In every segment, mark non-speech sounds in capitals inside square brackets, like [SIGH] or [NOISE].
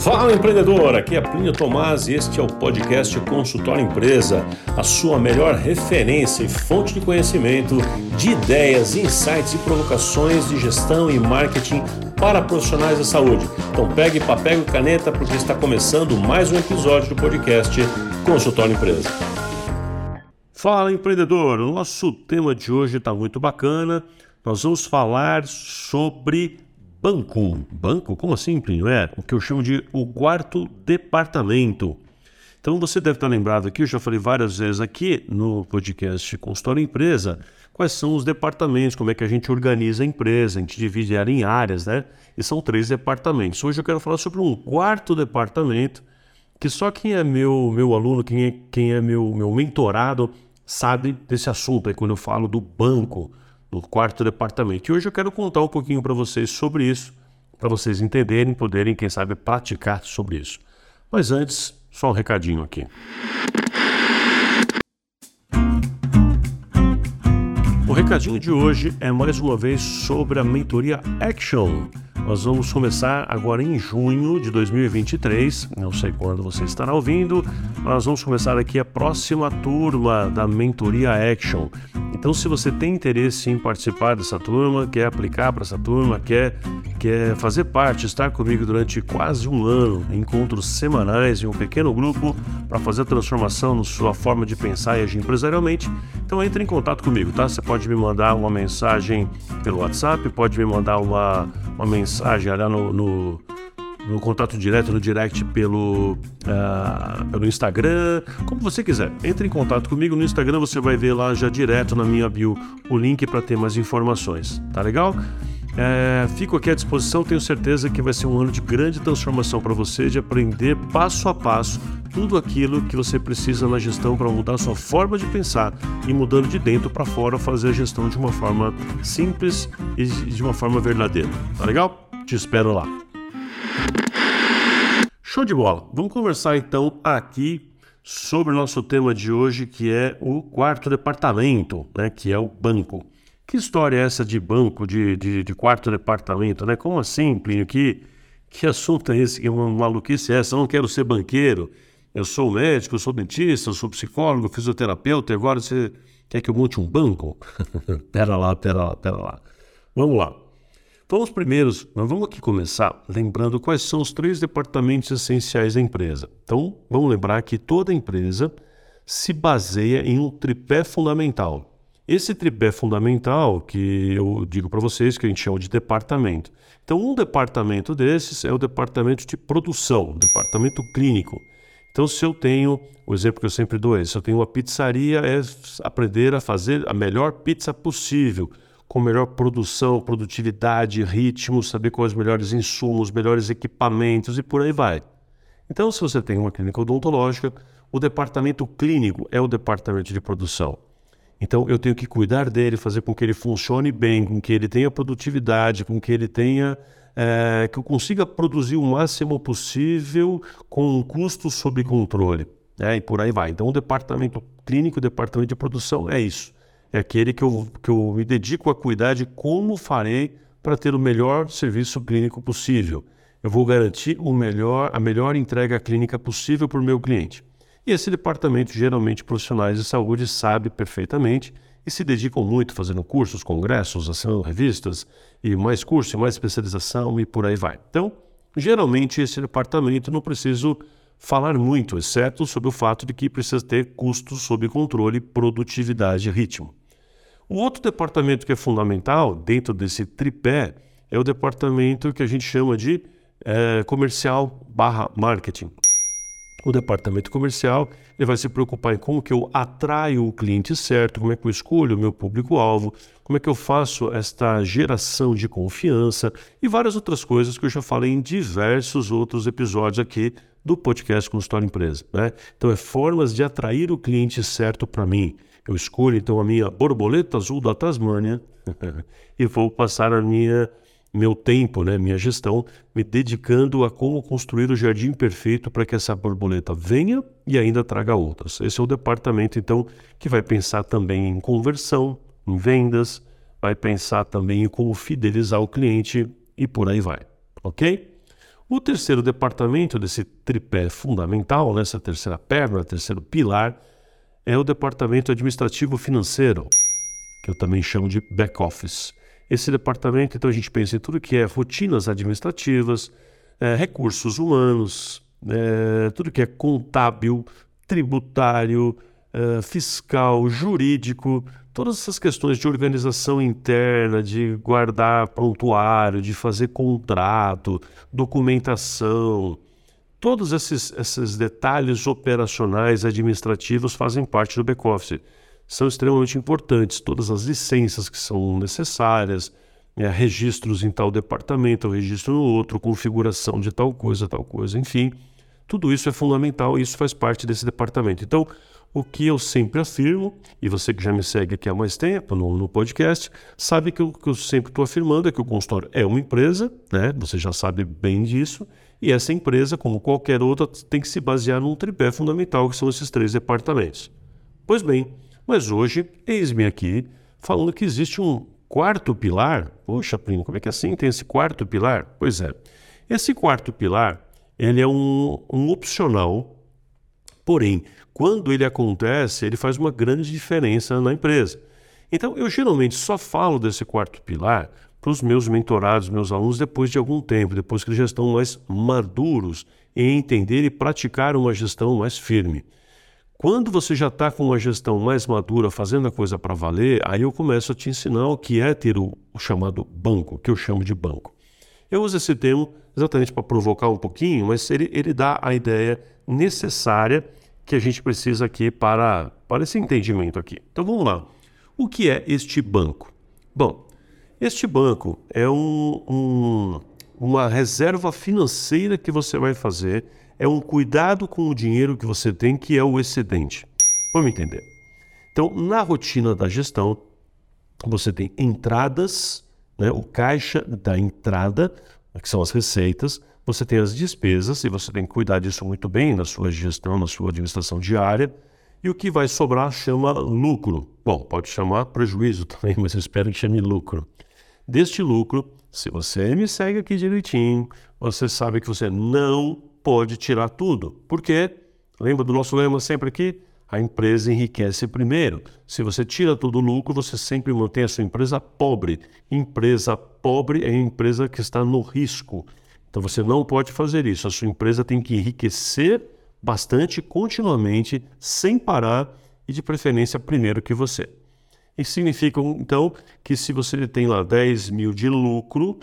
Fala empreendedor, aqui é Plínio Tomás e este é o podcast Consultório Empresa, a sua melhor referência e fonte de conhecimento, de ideias, insights e provocações de gestão e marketing para profissionais da saúde. Então pegue papel e caneta porque está começando mais um episódio do podcast Consultório Empresa. Fala empreendedor, o nosso tema de hoje está muito bacana. Nós vamos falar sobre banco. Banco? Como assim, Plínio? É o que eu chamo de o quarto departamento. Então você deve estar lembrado aqui, eu já falei várias vezes aqui no podcast Consultório Empresa, quais são os departamentos, como é que a gente organiza a empresa, a gente divide ela em áreas, né? E são três departamentos. Hoje eu quero falar sobre um quarto departamento, que só quem é meu, meu aluno, quem é, quem é meu, meu mentorado, sabe desse assunto. É quando eu falo do banco do quarto departamento. E hoje eu quero contar um pouquinho para vocês sobre isso, para vocês entenderem, poderem, quem sabe, praticar sobre isso. Mas antes, só um recadinho aqui. O recadinho de hoje é mais uma vez sobre a mentoria Action. Nós vamos começar agora em junho de 2023, não sei quando você estará ouvindo, nós vamos começar aqui a próxima turma da mentoria Action. Então, se você tem interesse em participar dessa turma, quer aplicar para essa turma, quer, quer fazer parte, estar comigo durante quase um ano, encontros semanais em um pequeno grupo para fazer a transformação na sua forma de pensar e agir empresarialmente, então entre em contato comigo, tá? Você pode me mandar uma mensagem pelo WhatsApp, pode me mandar uma, uma mensagem lá no, no no contato direto, no direct pelo, uh, pelo Instagram, como você quiser. Entre em contato comigo no Instagram, você vai ver lá já direto na minha bio o link para ter mais informações. Tá legal? É, fico aqui à disposição, tenho certeza que vai ser um ano de grande transformação para você, de aprender passo a passo tudo aquilo que você precisa na gestão para mudar sua forma de pensar e mudando de dentro para fora, fazer a gestão de uma forma simples e de uma forma verdadeira. Tá legal? Te espero lá. Show de bola! Vamos conversar então aqui sobre o nosso tema de hoje, que é o quarto departamento, né, que é o banco. Que história é essa de banco, de, de, de quarto departamento, né? Como assim, Plínio? Que, que assunto é esse? Que maluquice é essa? Eu não quero ser banqueiro, eu sou médico, eu sou dentista, eu sou psicólogo, fisioterapeuta, agora você quer que eu monte um banco? [LAUGHS] pera lá, pera lá, pera lá. Vamos lá. Vamos primeiro, nós vamos aqui começar lembrando quais são os três departamentos essenciais da empresa. Então, vamos lembrar que toda empresa se baseia em um tripé fundamental. Esse tripé fundamental, que eu digo para vocês que a gente chama de departamento. Então, um departamento desses é o departamento de produção, o departamento clínico. Então, se eu tenho, o exemplo que eu sempre dou é: se eu tenho uma pizzaria, é aprender a fazer a melhor pizza possível com melhor produção, produtividade, ritmo, saber quais os melhores insumos, melhores equipamentos e por aí vai. Então, se você tem uma clínica odontológica, o departamento clínico é o departamento de produção. Então, eu tenho que cuidar dele, fazer com que ele funcione bem, com que ele tenha produtividade, com que ele tenha. É, que eu consiga produzir o máximo possível com um custo sob controle. Né? E por aí vai. Então, o departamento clínico, o departamento de produção é isso é aquele que eu, que eu me dedico a cuidar de como farei para ter o melhor serviço clínico possível. Eu vou garantir o melhor, a melhor entrega clínica possível para o meu cliente. E esse departamento, geralmente profissionais de saúde, sabe perfeitamente e se dedicam muito fazendo cursos, congressos, assinando revistas, e mais curso, e mais especialização e por aí vai. Então, geralmente esse departamento não preciso falar muito, exceto sobre o fato de que precisa ter custos sob controle, produtividade e ritmo. O outro departamento que é fundamental dentro desse tripé é o departamento que a gente chama de é, comercial barra marketing. O departamento comercial ele vai se preocupar em como que eu atraio o cliente certo, como é que eu escolho o meu público-alvo, como é que eu faço esta geração de confiança e várias outras coisas que eu já falei em diversos outros episódios aqui do podcast Consultório Empresa. Né? Então, é formas de atrair o cliente certo para mim. Eu escolho então a minha borboleta azul da Tasmânia [LAUGHS] e vou passar a minha meu tempo, né, minha gestão, me dedicando a como construir o jardim perfeito para que essa borboleta venha e ainda traga outras. Esse é o departamento então que vai pensar também em conversão, em vendas, vai pensar também em como fidelizar o cliente e por aí vai, ok? O terceiro departamento desse tripé fundamental, nessa terceira perna, terceiro pilar, é o departamento administrativo financeiro, que eu também chamo de back office. Esse departamento, então, a gente pensa em tudo que é rotinas administrativas, é, recursos humanos, é, tudo que é contábil, tributário, é, fiscal, jurídico, todas essas questões de organização interna, de guardar prontuário, de fazer contrato, documentação, todos esses, esses detalhes operacionais, administrativos fazem parte do back-office. São extremamente importantes, todas as licenças que são necessárias, é, registros em tal departamento, registro no outro, configuração de tal coisa, tal coisa, enfim. Tudo isso é fundamental e isso faz parte desse departamento. Então, o que eu sempre afirmo, e você que já me segue aqui há mais tempo no, no podcast, sabe que o que eu sempre estou afirmando é que o consultório é uma empresa, né? Você já sabe bem disso, e essa empresa, como qualquer outra, tem que se basear num tripé fundamental, que são esses três departamentos. Pois bem, mas hoje, eis-me aqui falando que existe um quarto pilar. Poxa, primo, como é que é assim tem esse quarto pilar? Pois é, esse quarto pilar, ele é um, um opcional, porém, quando ele acontece, ele faz uma grande diferença na empresa. Então, eu geralmente só falo desse quarto pilar para os meus mentorados, meus alunos, depois de algum tempo, depois que eles já estão mais maduros em entender e praticar uma gestão mais firme. Quando você já está com uma gestão mais madura, fazendo a coisa para valer, aí eu começo a te ensinar o que é ter o, o chamado banco, que eu chamo de banco. Eu uso esse termo exatamente para provocar um pouquinho, mas ele, ele dá a ideia necessária que a gente precisa aqui para, para esse entendimento aqui. Então vamos lá. O que é este banco? Bom, este banco é um, um, uma reserva financeira que você vai fazer, é um cuidado com o dinheiro que você tem, que é o excedente. Vamos entender. Então, na rotina da gestão, você tem entradas, né, o caixa da entrada, que são as receitas, você tem as despesas e você tem que cuidar disso muito bem na sua gestão, na sua administração diária. E o que vai sobrar chama lucro. Bom, pode chamar prejuízo [LAUGHS] também, mas eu espero que chame lucro. Deste lucro, se você me segue aqui direitinho, você sabe que você não pode tirar tudo. Por quê? Lembra do nosso lema sempre aqui? A empresa enriquece primeiro. Se você tira todo o lucro, você sempre mantém a sua empresa pobre. Empresa pobre é empresa que está no risco. Então você não pode fazer isso. A sua empresa tem que enriquecer bastante continuamente, sem parar e de preferência primeiro que você. Isso significa então que se você tem lá 10 mil de lucro,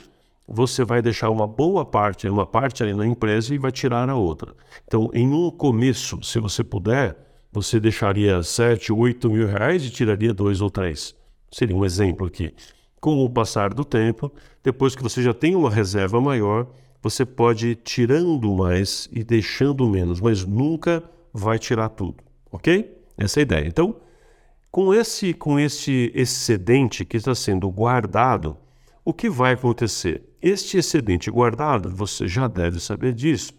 você vai deixar uma boa parte, uma parte ali na empresa e vai tirar a outra. Então, em um começo, se você puder, você deixaria 7, 8 mil reais e tiraria dois ou três. Seria um exemplo aqui. Com o passar do tempo, depois que você já tem uma reserva maior, você pode ir tirando mais e deixando menos, mas nunca vai tirar tudo, ok? Essa é a ideia. Então, com esse, com esse excedente que está sendo guardado, o que vai acontecer? Este excedente guardado, você já deve saber disso,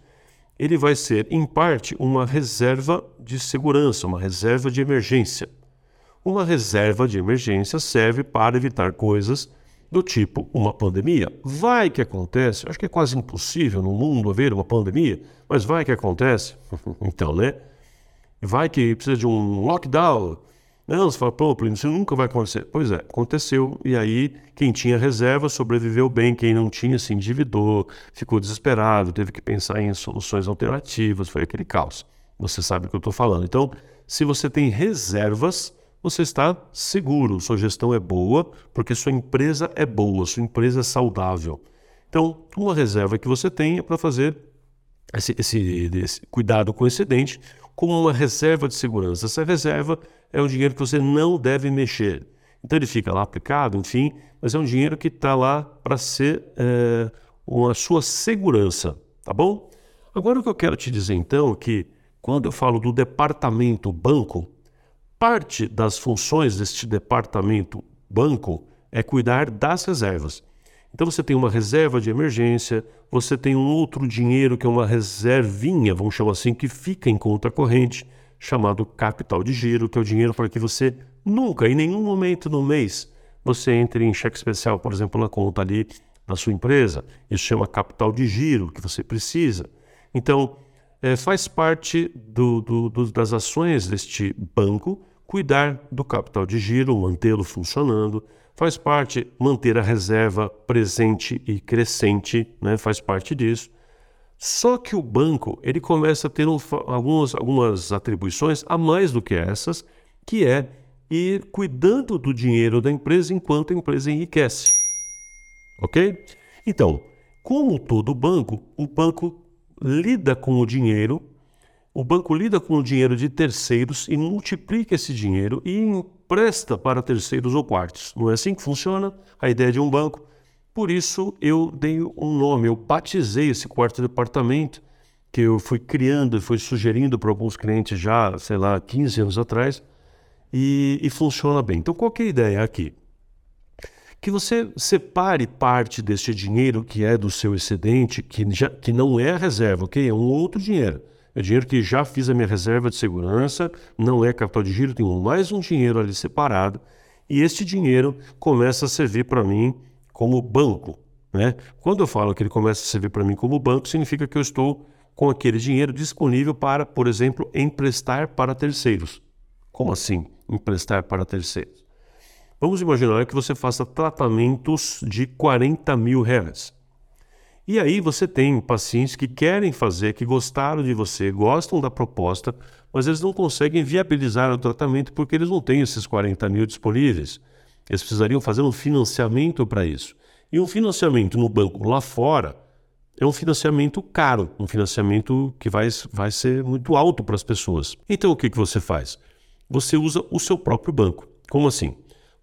ele vai ser, em parte, uma reserva de segurança, uma reserva de emergência. Uma reserva de emergência serve para evitar coisas do tipo uma pandemia. Vai que acontece, acho que é quase impossível no mundo haver uma pandemia, mas vai que acontece. [LAUGHS] então, né? Vai que precisa de um lockdown. Não, você fala, pô, isso nunca vai acontecer. Pois é, aconteceu. E aí, quem tinha reserva sobreviveu bem, quem não tinha se endividou, ficou desesperado, teve que pensar em soluções alternativas, foi aquele caos. Você sabe o que eu estou falando. Então, se você tem reservas, você está seguro, sua gestão é boa, porque sua empresa é boa, sua empresa é saudável. Então, uma reserva que você tem é para fazer esse, esse, esse, cuidado com o excedente como uma reserva de segurança. Essa reserva é um dinheiro que você não deve mexer. Então ele fica lá aplicado, enfim, mas é um dinheiro que está lá para ser é, uma sua segurança, tá bom? Agora o que eu quero te dizer então é que quando eu falo do departamento banco, Parte das funções deste departamento banco é cuidar das reservas. Então você tem uma reserva de emergência, você tem um outro dinheiro que é uma reservinha, vamos chamar assim, que fica em conta corrente, chamado capital de giro, que é o dinheiro para que você nunca, em nenhum momento no mês, você entre em cheque especial, por exemplo, na conta ali na sua empresa. Isso chama capital de giro que você precisa. Então, é, faz parte do, do, do, das ações deste banco cuidar do capital de giro, mantê-lo funcionando. Faz parte manter a reserva presente e crescente, né? faz parte disso. Só que o banco ele começa a ter um, algumas, algumas atribuições a mais do que essas, que é ir cuidando do dinheiro da empresa enquanto a empresa enriquece. Ok? Então, como todo banco, o banco lida com o dinheiro, o banco lida com o dinheiro de terceiros e multiplica esse dinheiro e empresta para terceiros ou quartos. Não é assim que funciona a ideia de um banco. Por isso eu dei um nome, eu batizei esse quarto departamento que eu fui criando e fui sugerindo para alguns clientes já, sei lá, 15 anos atrás, e, e funciona bem. Então, qual é a ideia aqui? Que você separe parte desse dinheiro que é do seu excedente, que, já, que não é reserva, ok? É um outro dinheiro. É dinheiro que já fiz a minha reserva de segurança, não é capital de giro, tenho mais um dinheiro ali separado, e este dinheiro começa a servir para mim como banco. Né? Quando eu falo que ele começa a servir para mim como banco, significa que eu estou com aquele dinheiro disponível para, por exemplo, emprestar para terceiros. Como assim, emprestar para terceiros? Vamos imaginar que você faça tratamentos de 40 mil reais. E aí você tem pacientes que querem fazer, que gostaram de você, gostam da proposta, mas eles não conseguem viabilizar o tratamento porque eles não têm esses 40 mil disponíveis. Eles precisariam fazer um financiamento para isso. E um financiamento no banco lá fora é um financiamento caro, um financiamento que vai, vai ser muito alto para as pessoas. Então o que, que você faz? Você usa o seu próprio banco. Como assim?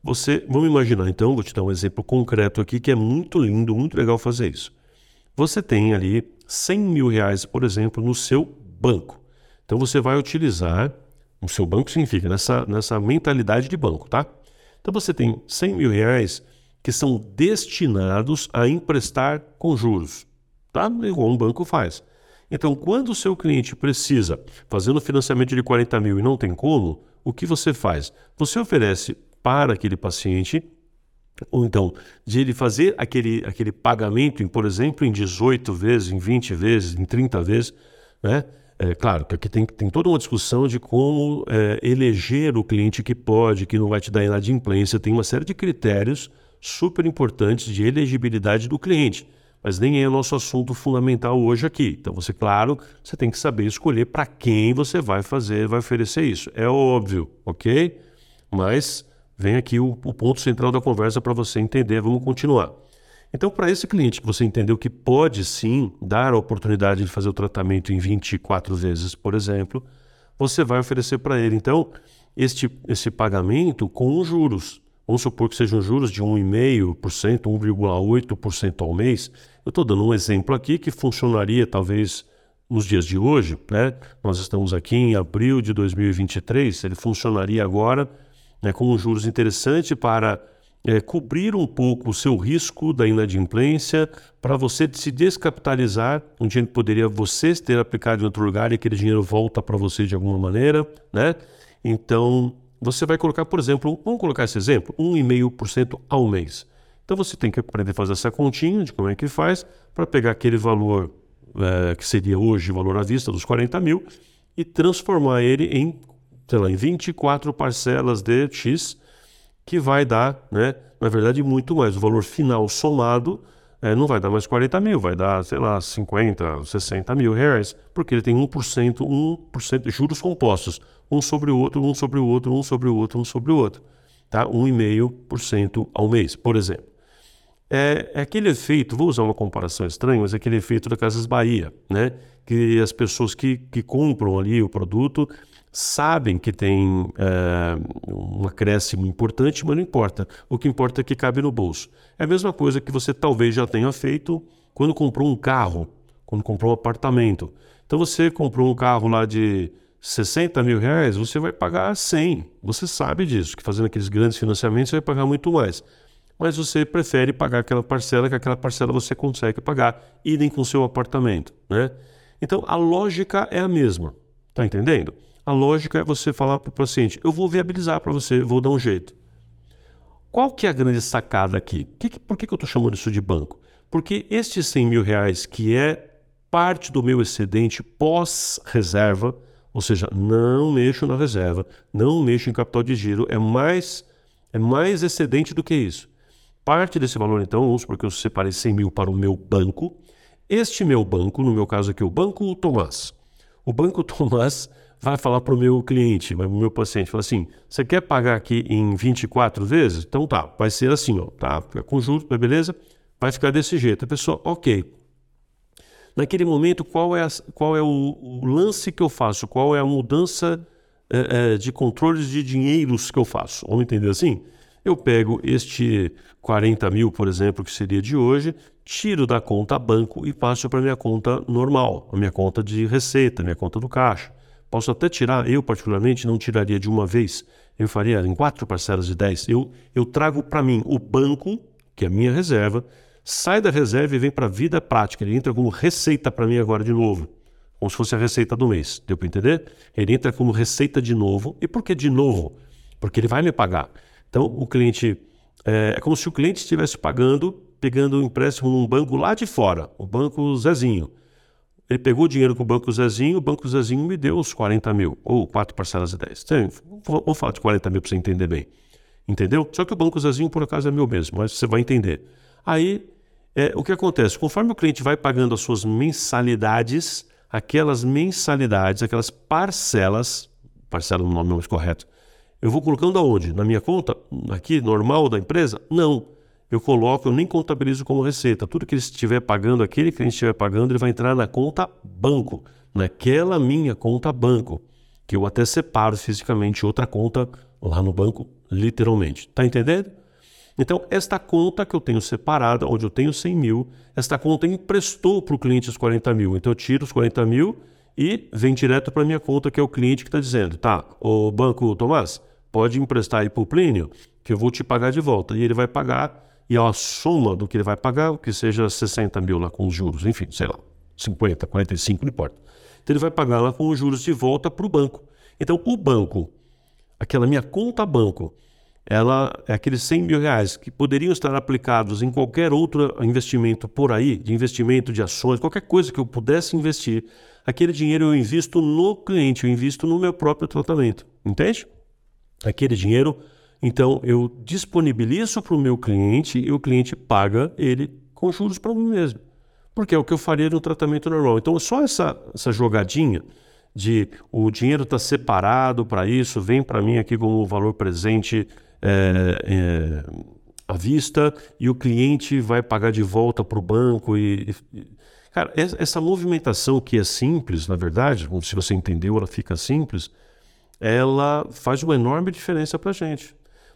Você, vamos imaginar então, vou te dar um exemplo concreto aqui que é muito lindo, muito legal fazer isso. Você tem ali 100 mil reais, por exemplo, no seu banco. Então você vai utilizar, o seu banco significa nessa, nessa mentalidade de banco, tá? Então você tem 100 mil reais que são destinados a emprestar com juros, tá? Igual um banco faz. Então, quando o seu cliente precisa fazer um financiamento de 40 mil e não tem como, o que você faz? Você oferece para aquele paciente, ou então, de ele fazer aquele, aquele pagamento, em, por exemplo, em 18 vezes, em 20 vezes, em 30 vezes, né? É, claro que aqui tem, tem toda uma discussão de como é, eleger o cliente que pode, que não vai te dar inadimplência. Tem uma série de critérios super importantes de elegibilidade do cliente. Mas nem é o nosso assunto fundamental hoje aqui. Então, você, claro, você tem que saber escolher para quem você vai fazer, vai oferecer isso. É óbvio, ok? Mas vem aqui o, o ponto central da conversa para você entender. Vamos continuar. Então, para esse cliente que você entendeu que pode sim dar a oportunidade de fazer o tratamento em 24 vezes, por exemplo, você vai oferecer para ele, então, este, esse pagamento com juros. Vamos supor que sejam juros de 1,5%, 1,8% ao mês. Eu estou dando um exemplo aqui que funcionaria talvez nos dias de hoje. Né? Nós estamos aqui em abril de 2023, ele funcionaria agora né, com juros interessante para é, cobrir um pouco o seu risco da inadimplência para você se descapitalizar. Um dinheiro que poderia você ter aplicado em outro lugar e aquele dinheiro volta para você de alguma maneira, né? Então, você vai colocar, por exemplo, vamos colocar esse exemplo, 1,5% ao mês. Então, você tem que aprender a fazer essa continha de como é que faz para pegar aquele valor é, que seria hoje o valor à vista dos 40 mil e transformar ele em, sei lá, em 24 parcelas de X que vai dar, né, na verdade, muito mais. O valor final somado é, não vai dar mais 40 mil, vai dar, sei lá, 50, 60 mil reais, porque ele tem 1%, 1% de juros compostos, um sobre o outro, um sobre o outro, um sobre o outro, um sobre o outro. Tá? 1,5% ao mês, por exemplo. É, é, aquele efeito, vou usar uma comparação estranha, mas é aquele efeito da Casas Bahia, né? Que as pessoas que, que compram ali o produto sabem que tem é, um acréscimo importante, mas não importa. O que importa é que cabe no bolso. É a mesma coisa que você talvez já tenha feito quando comprou um carro, quando comprou um apartamento. Então você comprou um carro lá de 60 mil reais, você vai pagar 100. Você sabe disso, que fazendo aqueles grandes financiamentos você vai pagar muito mais. Mas você prefere pagar aquela parcela, que aquela parcela você consegue pagar, idem com o seu apartamento. Né? Então a lógica é a mesma. Está entendendo? A lógica é você falar para o paciente: eu vou viabilizar para você, vou dar um jeito. Qual que é a grande sacada aqui? Que, por que, que eu estou chamando isso de banco? Porque estes 100 mil reais, que é parte do meu excedente pós-reserva, ou seja, não mexo na reserva, não mexo em capital de giro, é mais, é mais excedente do que isso. Parte desse valor, então, vamos porque eu separei 100 mil para o meu banco. Este meu banco, no meu caso aqui, o Banco Tomás. O Banco [LAUGHS] Tomás vai falar para o meu cliente, para o meu paciente, fala assim, você quer pagar aqui em 24 vezes? Então tá, vai ser assim, ó, tá, com juros, beleza? Vai ficar desse jeito. A pessoa, ok, naquele momento, qual é, a, qual é o, o, lance que eu faço? Qual é a mudança é, é, de controles de dinheiros que eu faço? Vamos entender assim? Eu pego este 40 mil, por exemplo, que seria de hoje, tiro da conta banco e passo para minha conta normal, a minha conta de receita, minha conta do caixa. Posso até tirar, eu particularmente não tiraria de uma vez, eu faria em quatro parcelas de 10. Eu, eu trago para mim o banco, que é a minha reserva, sai da reserva e vem para a vida prática. Ele entra como receita para mim agora de novo. Como se fosse a receita do mês. Deu para entender? Ele entra como receita de novo. E por que de novo? Porque ele vai me pagar. Então, o cliente. É, é como se o cliente estivesse pagando, pegando um empréstimo num banco lá de fora, o Banco Zezinho. Ele pegou o dinheiro com o Banco Zezinho, o Banco Zezinho me deu os 40 mil, ou quatro parcelas de 10. Então, vou falar de 40 mil para você entender bem. Entendeu? Só que o Banco Zezinho, por acaso, é meu mesmo, mas você vai entender. Aí é, o que acontece? Conforme o cliente vai pagando as suas mensalidades, aquelas mensalidades, aquelas parcelas, parcela no nome mais correto, eu vou colocando aonde? Na minha conta? Aqui, normal da empresa? Não. Eu coloco, eu nem contabilizo como receita. Tudo que ele estiver pagando, aquele cliente estiver pagando, ele vai entrar na conta banco, naquela minha conta banco, que eu até separo fisicamente outra conta lá no banco, literalmente. Tá entendendo? Então, esta conta que eu tenho separada, onde eu tenho 100 mil, esta conta emprestou para o cliente os 40 mil. Então, eu tiro os 40 mil e vem direto para a minha conta, que é o cliente que está dizendo: tá, o banco Tomás, pode emprestar aí para o Plínio, que eu vou te pagar de volta. E ele vai pagar, e a soma do que ele vai pagar, que seja 60 mil lá com os juros, enfim, sei lá, 50, 45, não importa. Então, ele vai pagar lá com os juros de volta para o banco. Então, o banco, aquela minha conta banco, ela é aqueles 100 mil reais que poderiam estar aplicados em qualquer outro investimento por aí, de investimento de ações, qualquer coisa que eu pudesse investir, aquele dinheiro eu invisto no cliente, eu invisto no meu próprio tratamento, entende? Aquele dinheiro, então eu disponibilizo para o meu cliente e o cliente paga ele com juros para mim mesmo, porque é o que eu faria no tratamento normal. Então só essa, essa jogadinha de o dinheiro está separado para isso, vem para mim aqui como valor presente é, é, à vista e o cliente vai pagar de volta para o banco. E, e, cara, essa movimentação que é simples, na verdade, se você entendeu, ela fica simples, ela faz uma enorme diferença para a gente.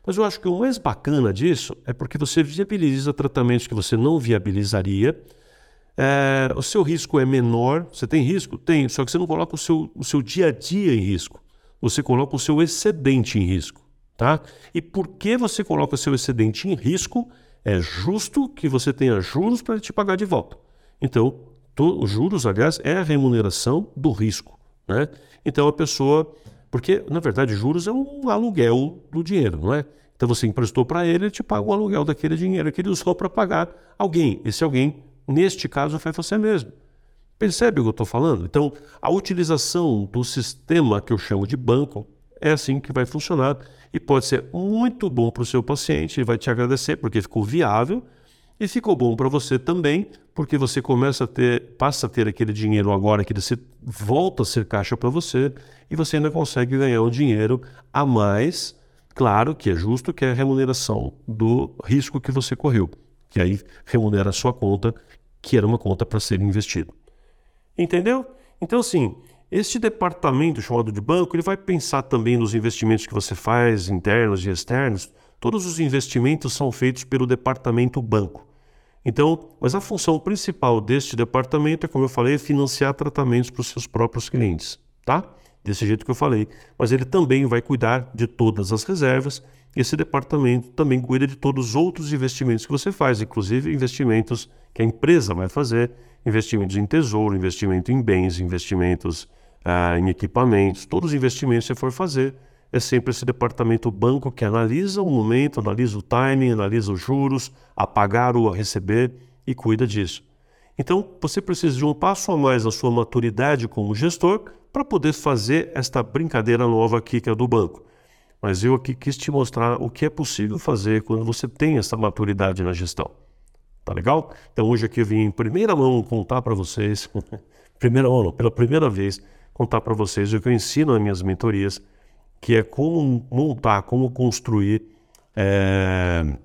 Mas eu acho que o mais bacana disso é porque você viabiliza tratamentos que você não viabilizaria. É, o seu risco é menor. Você tem risco? Tem, só que você não coloca o seu, o seu dia a dia em risco. Você coloca o seu excedente em risco. Tá? E por que você coloca o seu excedente em risco? É justo que você tenha juros para te pagar de volta. Então, os juros, aliás, é a remuneração do risco. Né? Então a pessoa. Porque, na verdade, juros é um aluguel do dinheiro, não é? Então você emprestou para ele, ele te paga o aluguel daquele dinheiro que ele usou para pagar alguém. Esse alguém, neste caso, foi você mesmo. Percebe o que eu estou falando? Então, a utilização do sistema que eu chamo de banco é assim que vai funcionar e pode ser muito bom para o seu paciente, ele vai te agradecer porque ficou viável e ficou bom para você também, porque você começa a ter, passa a ter aquele dinheiro agora que você volta a ser caixa para você e você ainda consegue ganhar um dinheiro a mais, claro que é justo, que é a remuneração do risco que você correu, que aí remunera a sua conta, que era uma conta para ser investido. Entendeu? Então, assim, este departamento chamado de banco, ele vai pensar também nos investimentos que você faz, internos e externos. Todos os investimentos são feitos pelo departamento banco. Então, mas a função principal deste departamento é, como eu falei, financiar tratamentos para os seus próprios clientes, tá? Desse jeito que eu falei. Mas ele também vai cuidar de todas as reservas. Esse departamento também cuida de todos os outros investimentos que você faz, inclusive investimentos que a empresa vai fazer, investimentos em tesouro, investimento em bens, investimentos ah, em equipamentos, todos os investimentos que você for fazer, é sempre esse departamento banco que analisa o momento, analisa o timing, analisa os juros, a pagar ou a receber e cuida disso. Então, você precisa de um passo a mais na sua maturidade como gestor para poder fazer esta brincadeira nova aqui que é do banco. Mas eu aqui quis te mostrar o que é possível fazer quando você tem essa maturidade na gestão. Tá legal? Então hoje aqui eu vim em primeira mão contar para vocês, [LAUGHS] primeira mão, pela primeira vez, contar para vocês o que eu ensino nas minhas mentorias, que é como montar, como construir é,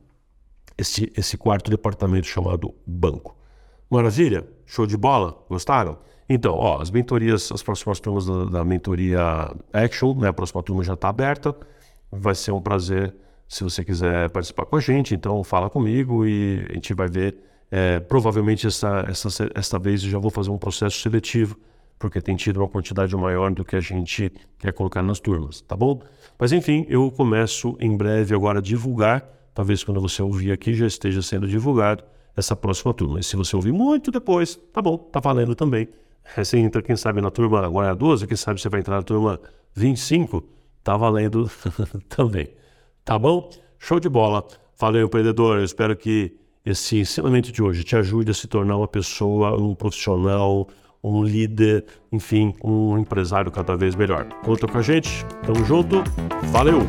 esse, esse quarto departamento chamado banco. Maravilha? Show de bola? Gostaram? Então, ó, as mentorias, as próximas turmas da, da mentoria Action, né? A próxima turma já está aberta. Vai ser um prazer se você quiser participar com a gente. Então, fala comigo e a gente vai ver. É, provavelmente essa, essa, essa vez eu já vou fazer um processo seletivo, porque tem tido uma quantidade maior do que a gente quer colocar nas turmas, tá bom? Mas enfim, eu começo em breve agora a divulgar. Talvez quando você ouvir aqui já esteja sendo divulgado essa próxima turma. E se você ouvir muito depois, tá bom, tá valendo também. Você entra, quem sabe, na turma agora 12, quem sabe você vai entrar na turma 25, tá valendo [LAUGHS] também. Tá bom? Show de bola. Valeu, empreendedor. Eu espero que esse ensinamento de hoje te ajude a se tornar uma pessoa, um profissional, um líder, enfim, um empresário cada vez melhor. Conta com a gente. Tamo junto. Valeu!